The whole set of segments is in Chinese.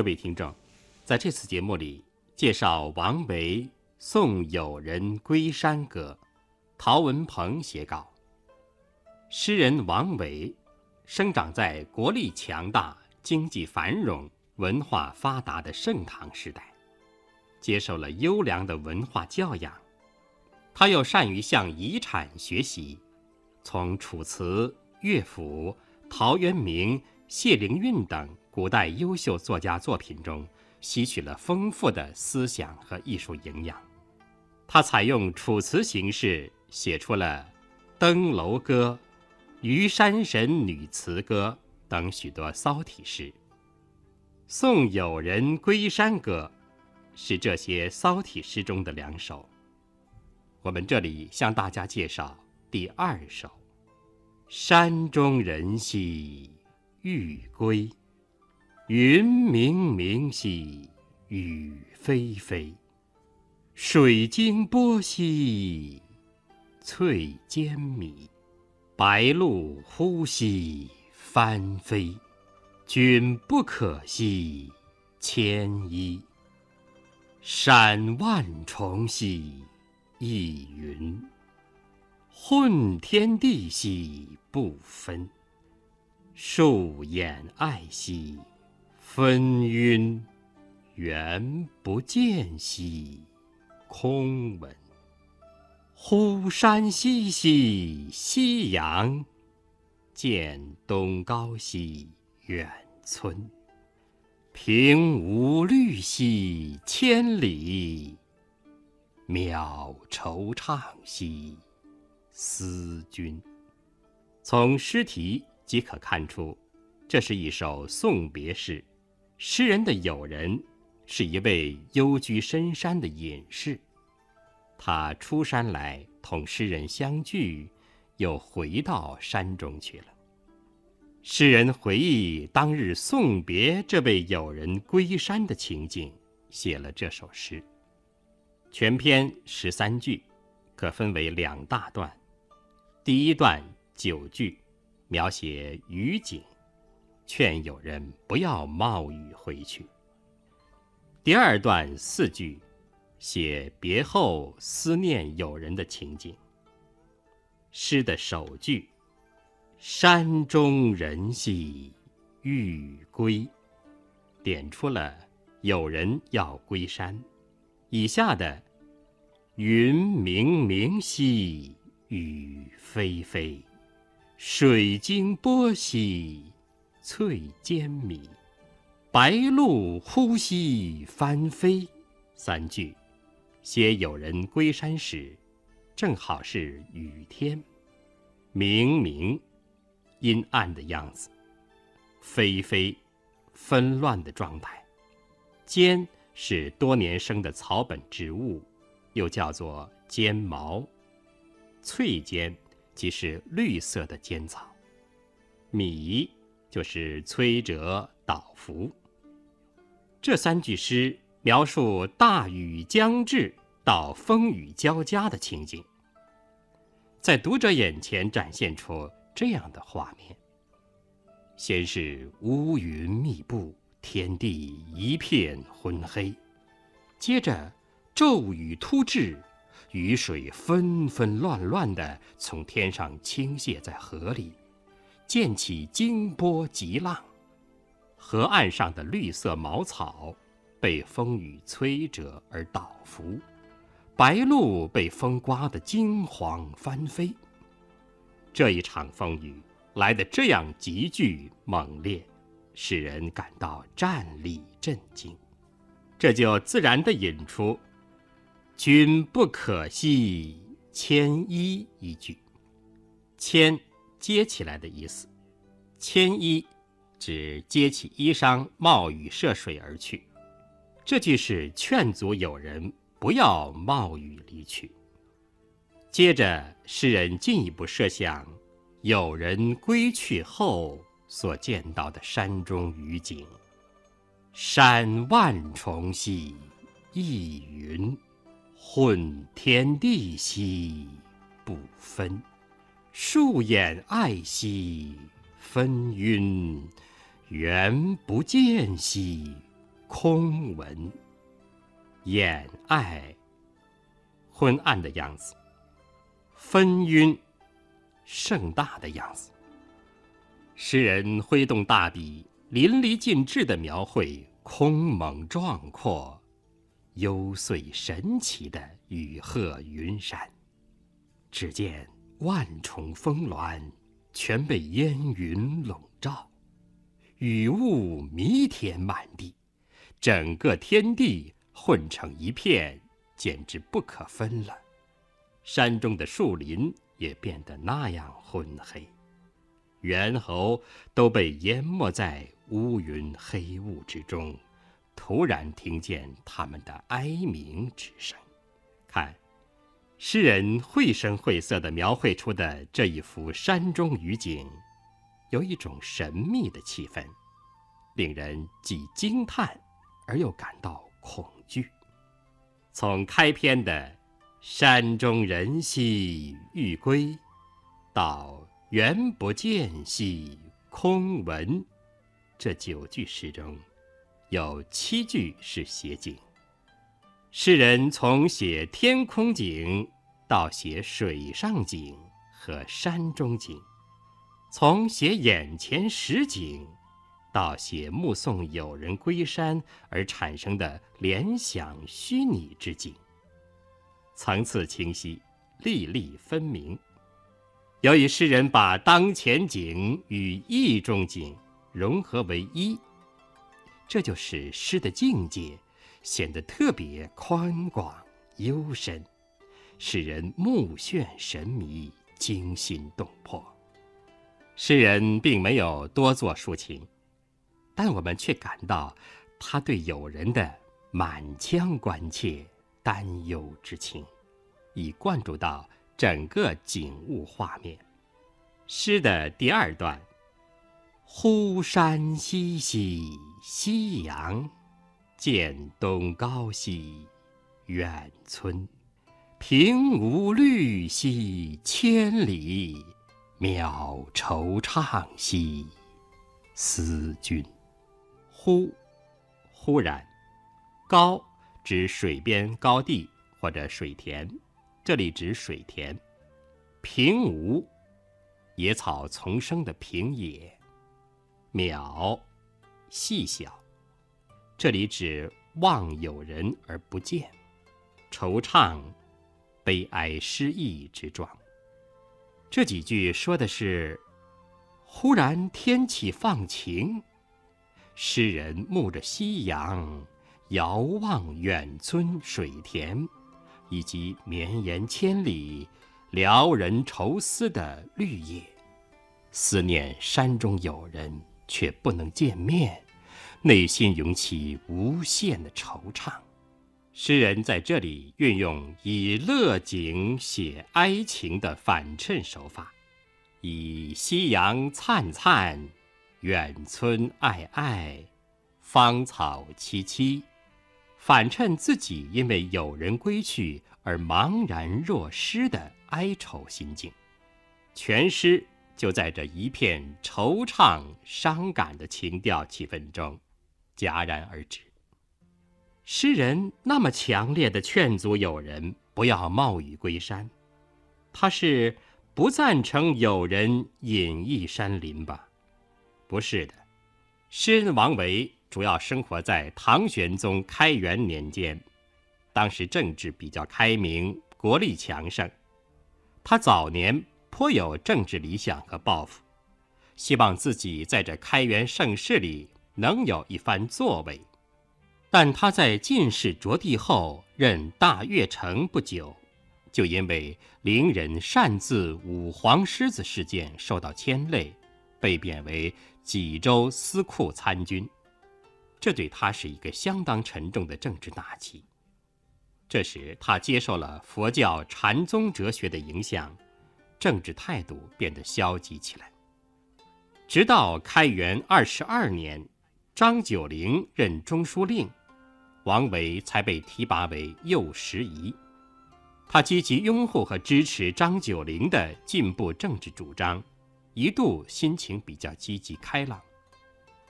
各位听众，在这次节目里，介绍王维《送友人归山歌》，陶文鹏写稿。诗人王维生长在国力强大、经济繁荣、文化发达的盛唐时代，接受了优良的文化教养。他又善于向遗产学习，从楚辞、乐府、陶渊明、谢灵运等古代优秀作家作品中吸取了丰富的思想和艺术营养。他采用楚辞形式写出了《登楼歌》《虞山神女词歌》等许多骚体诗，《送友人归山歌》是这些骚体诗中的两首。我们这里向大家介绍第二首《山中人兮欲归》，云冥冥兮雨霏霏，水晶波兮翠尖迷，白鹭呼兮翻飞，君不可惜牵衣，山万重兮。亦云：混天地兮不分，树掩爱兮纷纭，缘不见兮空闻。忽山兮兮夕阳，见东皋兮远村。平无绿兮千里。渺惆怅兮，思君。从诗题即可看出，这是一首送别诗。诗人的友人是一位幽居深山的隐士，他出山来同诗人相聚，又回到山中去了。诗人回忆当日送别这位友人归山的情景，写了这首诗。全篇十三句，可分为两大段。第一段九句，描写雨景，劝友人不要冒雨回去。第二段四句，写别后思念友人的情景。诗的首句“山中人兮欲归”，点出了友人要归山。以下的“云冥冥兮雨霏霏，水晶波兮翠尖米，白鹭呼兮翻飞”三句，写友人归山时，正好是雨天，明明阴暗的样子，霏霏纷乱的状态，尖。是多年生的草本植物，又叫做尖毛。翠尖即是绿色的尖草。米就是摧折倒伏。这三句诗描述大雨将至到风雨交加的情景，在读者眼前展现出这样的画面：先是乌云密布。天地一片昏黑，接着骤雨突至，雨水纷纷乱乱地从天上倾泻在河里，溅起惊波急浪。河岸上的绿色茅草被风雨摧折而倒伏，白鹭被风刮得惊慌翻飞。这一场风雨来得这样急剧猛烈。使人感到战栗震惊，这就自然地引出“君不可惜牵衣”一句，“牵”接起来的意思，“牵衣”指接起衣裳冒雨涉水而去。这句是劝阻友人不要冒雨离去。接着，诗人进一步设想，友人归去后。所见到的山中雨景，山万重兮亦云，混天地兮不分，树眼爱兮纷纭，缘不见兮空闻，眼爱昏暗的样子，纷纭盛大的样子。诗人挥动大笔，淋漓尽致地描绘空蒙壮阔、幽邃神奇的雨鹤云山。只见万重峰峦全被烟云笼罩，雨雾弥天满地。整个天地混成一片，简直不可分了。山中的树林也变得那样昏黑，猿猴都被淹没在乌云黑雾之中。突然听见他们的哀鸣之声。看，诗人绘声绘色地描绘出的这一幅山中雨景，有一种神秘的气氛，令人既惊叹。而又感到恐惧。从开篇的“山中人兮欲归”，到“缘不见兮空闻”，这九句诗中，有七句是写景。诗人从写天空景到写水上景和山中景，从写眼前实景。到写目送友人归山而产生的联想虚拟之景，层次清晰，粒粒分明。由于诗人把当前景与意中景融合为一，这就使诗的境界显得特别宽广幽深，使人目眩神迷，惊心动魄。诗人并没有多做抒情。但我们却感到他对友人的满腔关切、担忧之情，已灌注到整个景物画面。诗的第二段：“忽山西兮夕阳，见东高兮远村。平无绿兮千里，渺惆怅兮思君。”忽，忽然，高指水边高地或者水田，这里指水田。平无，野草丛生的平野。渺，细小，这里指望有人而不见。惆怅，悲哀失意之状。这几句说的是，忽然天气放晴。诗人沐着夕阳，遥望远村水田，以及绵延千里、撩人愁思的绿叶，思念山中有人却不能见面，内心涌起无限的惆怅。诗人在这里运用以乐景写哀情的反衬手法，以夕阳灿灿。远村爱爱，芳草萋萋，反衬自己因为有人归去而茫然若失的哀愁心境。全诗就在这一片惆怅伤感的情调气氛中戛然而止。诗人那么强烈的劝阻友人不要冒雨归山，他是不赞成有人隐逸山林吧？不是的，诗人王维主要生活在唐玄宗开元年间，当时政治比较开明，国力强盛。他早年颇有政治理想和抱负，希望自己在这开元盛世里能有一番作为。但他在进士着第后任大悦城不久，就因为伶人擅自舞黄狮子事件受到牵累，被贬为。济州司库参军，这对他是一个相当沉重的政治打击。这时，他接受了佛教禅宗哲学的影响，政治态度变得消极起来。直到开元二十二年，张九龄任中书令，王维才被提拔为右拾遗。他积极拥护和支持张九龄的进步政治主张。一度心情比较积极开朗，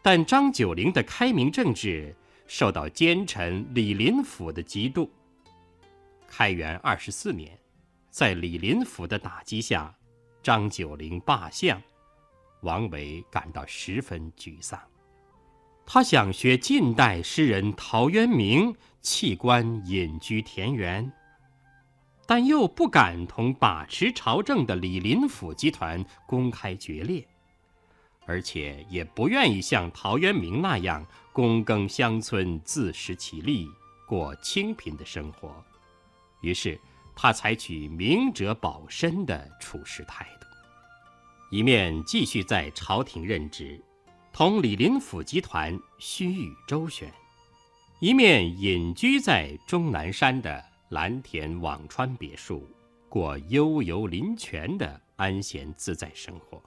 但张九龄的开明政治受到奸臣李林甫的嫉妒。开元二十四年，在李林甫的打击下，张九龄罢相，王维感到十分沮丧。他想学近代诗人陶渊明弃官隐居田园，但又不敢同把持朝政的李林甫集团公开决裂，而且也不愿意像陶渊明那样躬耕乡村、自食其力、过清贫的生活。于是，他采取明哲保身的处事态度，一面继续在朝廷任职。同李林甫集团虚与周旋，一面隐居在终南山的蓝田辋川别墅，过悠游林泉的安闲自在生活。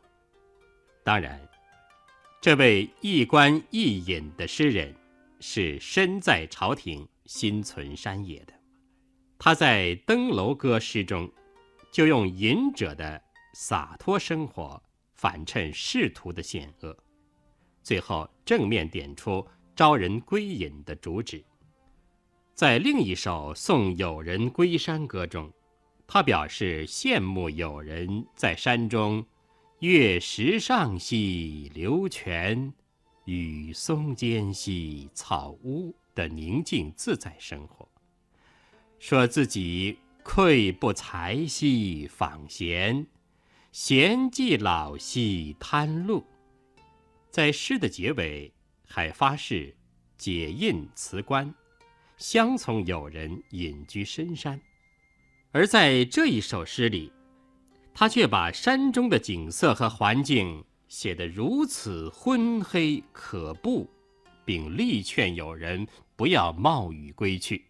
当然，这位一官一隐的诗人，是身在朝廷心存山野的。他在《登楼歌》诗中，就用隐者的洒脱生活，反衬仕途的险恶。最后正面点出招人归隐的主旨。在另一首《送友人归山歌》中，他表示羡慕友人在山中月石上兮流泉，雨松间兮草屋的宁静自在生活，说自己愧不才兮访贤，贤既老兮贪禄。在诗的结尾，还发誓解印辞官，相从友人隐居深山。而在这一首诗里，他却把山中的景色和环境写得如此昏黑可怖，并力劝友人不要冒雨归去。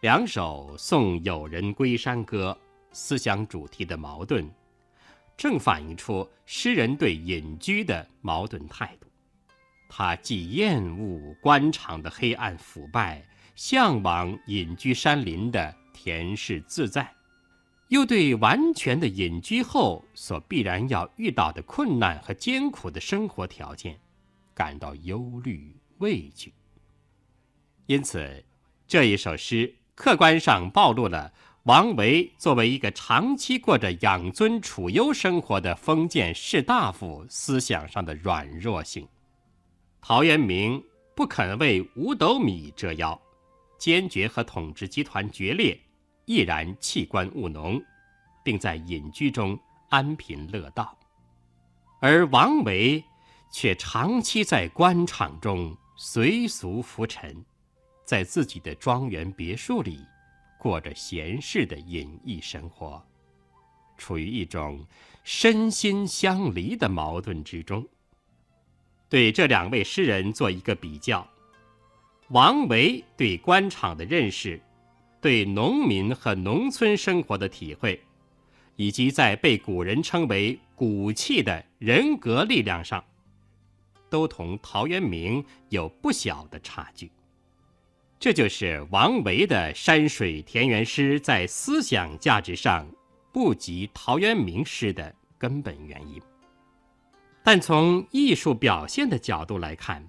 两首送友人归山歌思想主题的矛盾。正反映出诗人对隐居的矛盾态度。他既厌恶官场的黑暗腐败，向往隐居山林的恬适自在，又对完全的隐居后所必然要遇到的困难和艰苦的生活条件，感到忧虑畏惧。因此，这一首诗客观上暴露了。王维作为一个长期过着养尊处优生活的封建士大夫，思想上的软弱性。陶渊明不肯为五斗米折腰，坚决和统治集团决裂，毅然弃官务农，并在隐居中安贫乐道；而王维却长期在官场中随俗浮沉，在自己的庄园别墅里。过着闲适的隐逸生活，处于一种身心相离的矛盾之中。对这两位诗人做一个比较，王维对官场的认识，对农民和农村生活的体会，以及在被古人称为“骨气”的人格力量上，都同陶渊明有不小的差距。这就是王维的山水田园诗在思想价值上不及陶渊明诗的根本原因。但从艺术表现的角度来看，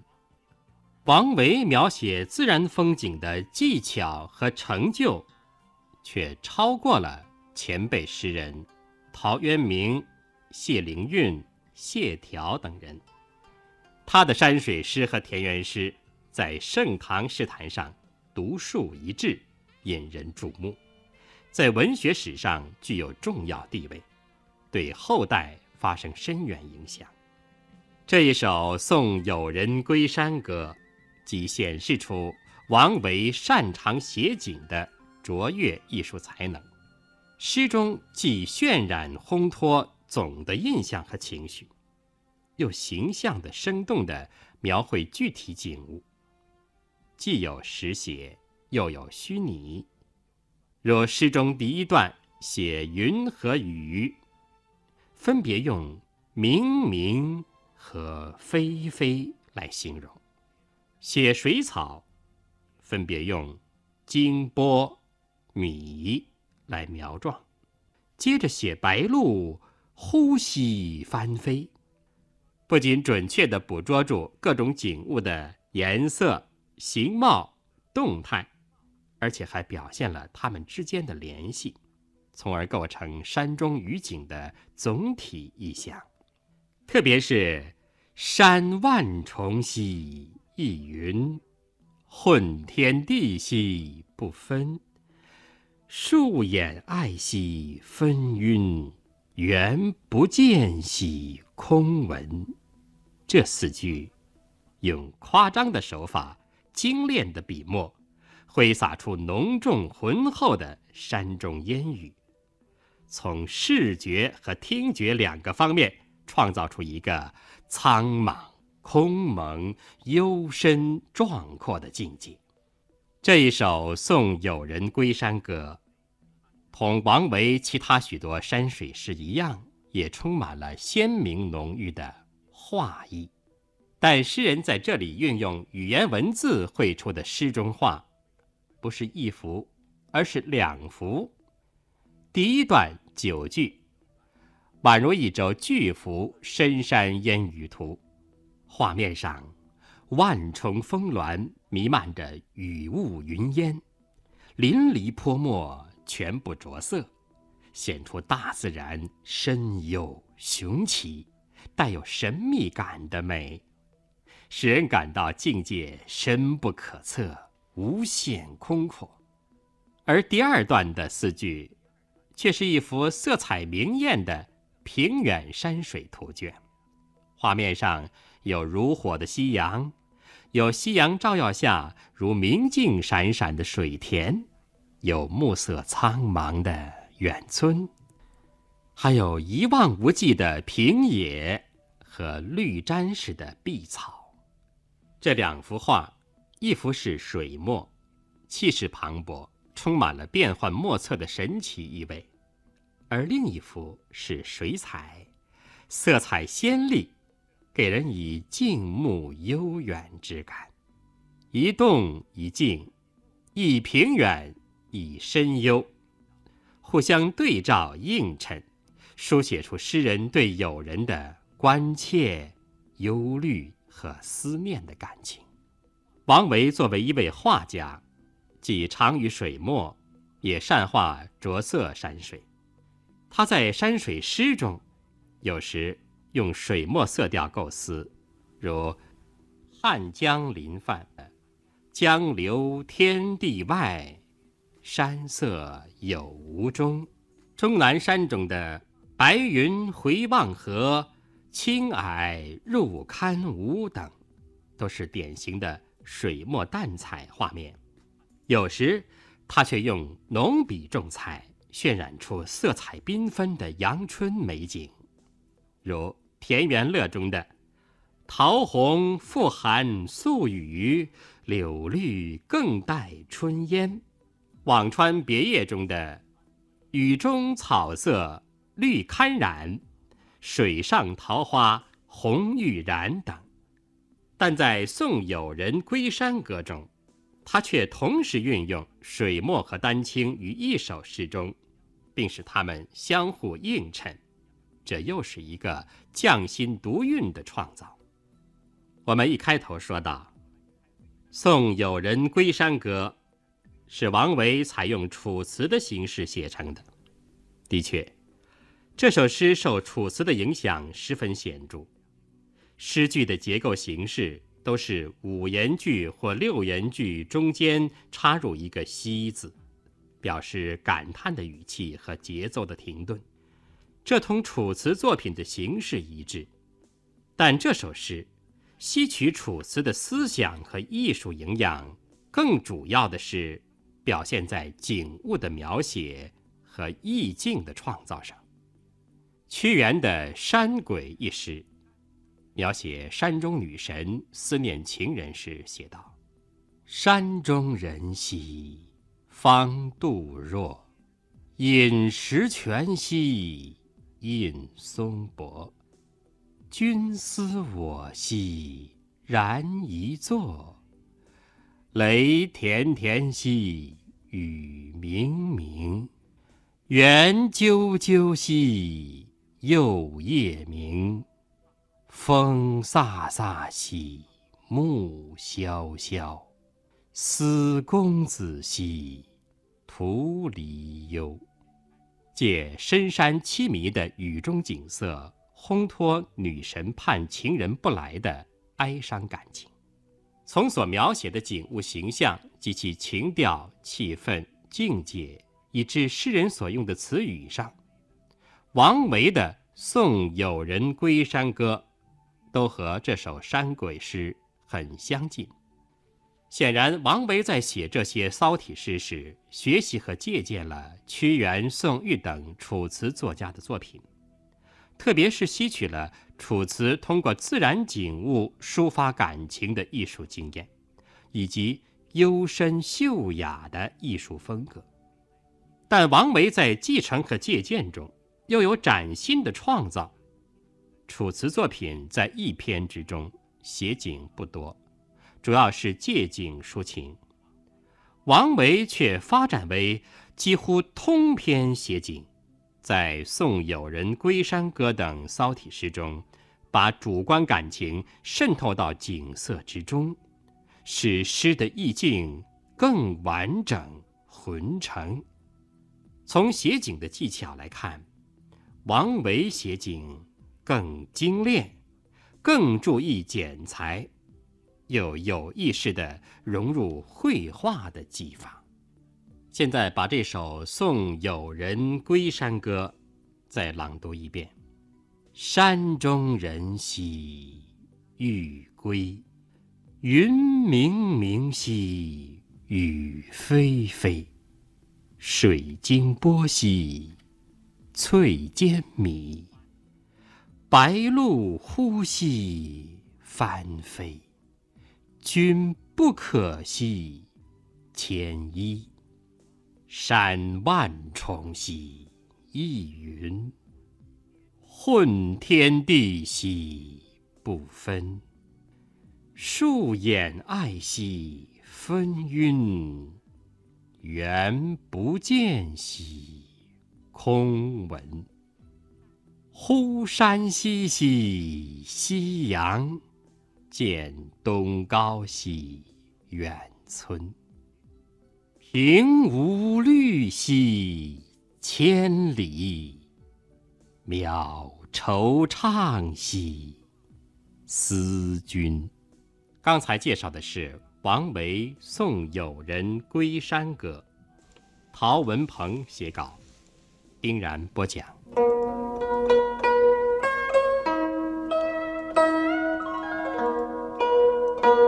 王维描写自然风景的技巧和成就，却超过了前辈诗人陶渊明、谢灵运、谢条等人。他的山水诗和田园诗。在盛唐诗坛上独树一帜，引人注目，在文学史上具有重要地位，对后代发生深远影响。这一首《送友人归山歌》，即显示出王维擅长写景的卓越艺术才能。诗中既渲染烘托总的印象和情绪，又形象的、生动的描绘具体景物。既有实写，又有虚拟。若诗中第一段写云和雨，分别用明明和霏霏来形容；写水草，分别用金波、米来描状；接着写白鹭呼吸翻飞，不仅准确地捕捉住各种景物的颜色。形貌、动态，而且还表现了它们之间的联系，从而构成山中雨景的总体意象。特别是“山万重兮一云，混天地兮不分，树掩爱兮分晕，缘不见兮空闻”这四句。用夸张的手法、精炼的笔墨，挥洒出浓重浑厚的山中烟雨，从视觉和听觉两个方面创造出一个苍茫、空蒙、幽深、壮阔的境界。这一首《送友人归山歌》，同王维其他许多山水诗一样，也充满了鲜明浓郁的画意。但诗人在这里运用语言文字绘出的诗中画，不是一幅，而是两幅。第一段九句，宛如一轴巨幅深山烟雨图，画面上万重峰峦弥漫着雨雾云烟，淋漓泼墨，全部着色，显出大自然深幽雄奇、带有神秘感的美。使人感到境界深不可测、无限空阔，而第二段的四句，却是一幅色彩明艳的平远山水图卷。画面上有如火的夕阳，有夕阳照耀下如明镜闪闪的水田，有暮色苍茫的远村，还有一望无际的平野和绿毡似的碧草。这两幅画，一幅是水墨，气势磅礴，充满了变幻莫测的神奇意味；而另一幅是水彩，色彩鲜丽，给人以静穆悠远之感。一动一静，一平远一深幽，互相对照映衬，书写出诗人对友人的关切、忧虑。和思念的感情。王维作为一位画家，既长于水墨，也善画着色山水。他在山水诗中，有时用水墨色调构思，如“汉江临泛，江流天地外，山色有无中”，终南山中的“白云回望河”。青霭入堪无等，都是典型的水墨淡彩画面。有时，他却用浓笔重彩，渲染出色彩缤纷的阳春美景，如《田园乐》中的“桃红复含宿雨，柳绿更带春烟”，《辋川别业》中的“雨中草色绿堪染”。水上桃花红欲燃等，但在《送友人归山歌》中，他却同时运用水墨和丹青于一首诗中，并使它们相互映衬，这又是一个匠心独运的创造。我们一开头说到，《送友人归山歌》是王维采用楚辞的形式写成的，的确。这首诗受楚辞的影响十分显著，诗句的结构形式都是五言句或六言句中间插入一个“兮”字，表示感叹的语气和节奏的停顿。这同楚辞作品的形式一致，但这首诗吸取楚辞的思想和艺术营养，更主要的是表现在景物的描写和意境的创造上。屈原的《山鬼》一诗，描写山中女神思念情人时，写道：“山中人兮方度若，饮石泉兮印松柏。君思我兮然一作，雷田田兮雨冥冥。猿啾啾兮。”又夜明，风飒飒兮木萧萧。思公子兮，徒离忧。借深山凄迷的雨中景色，烘托女神盼情人不来的哀伤感情。从所描写的景物形象及其情调、气氛、境界，以至诗人所用的词语上，王维的《送友人归山歌》都和这首山鬼诗很相近。显然，王维在写这些骚体诗时，学习和借鉴了屈原、宋玉等楚辞作家的作品，特别是吸取了楚辞通过自然景物抒发感情的艺术经验，以及幽深秀雅的艺术风格。但王维在继承和借鉴中，又有崭新的创造。楚辞作品在一篇之中写景不多。主要是借景抒情，王维却发展为几乎通篇写景，在《送友人归山歌》等骚体诗中，把主观感情渗透到景色之中，使诗的意境更完整浑成。从写景的技巧来看，王维写景更精炼，更注意剪裁。又有意识地融入绘画的技法。现在把这首《送友人归山歌》再朗读一遍：山中人兮欲归，云冥冥兮雨霏霏，水晶波兮翠间迷，白鹭呼兮翻飞。君不可兮，牵衣；山万重兮，一云；混天地兮，不分；树掩爱兮，纷纭；缘不见兮，空闻。忽山兮兮，夕阳。见东皋兮远村，平无绿兮千里，渺惆怅兮思君。刚才介绍的是王维《送友人归山歌》，陶文鹏写稿，丁然播讲。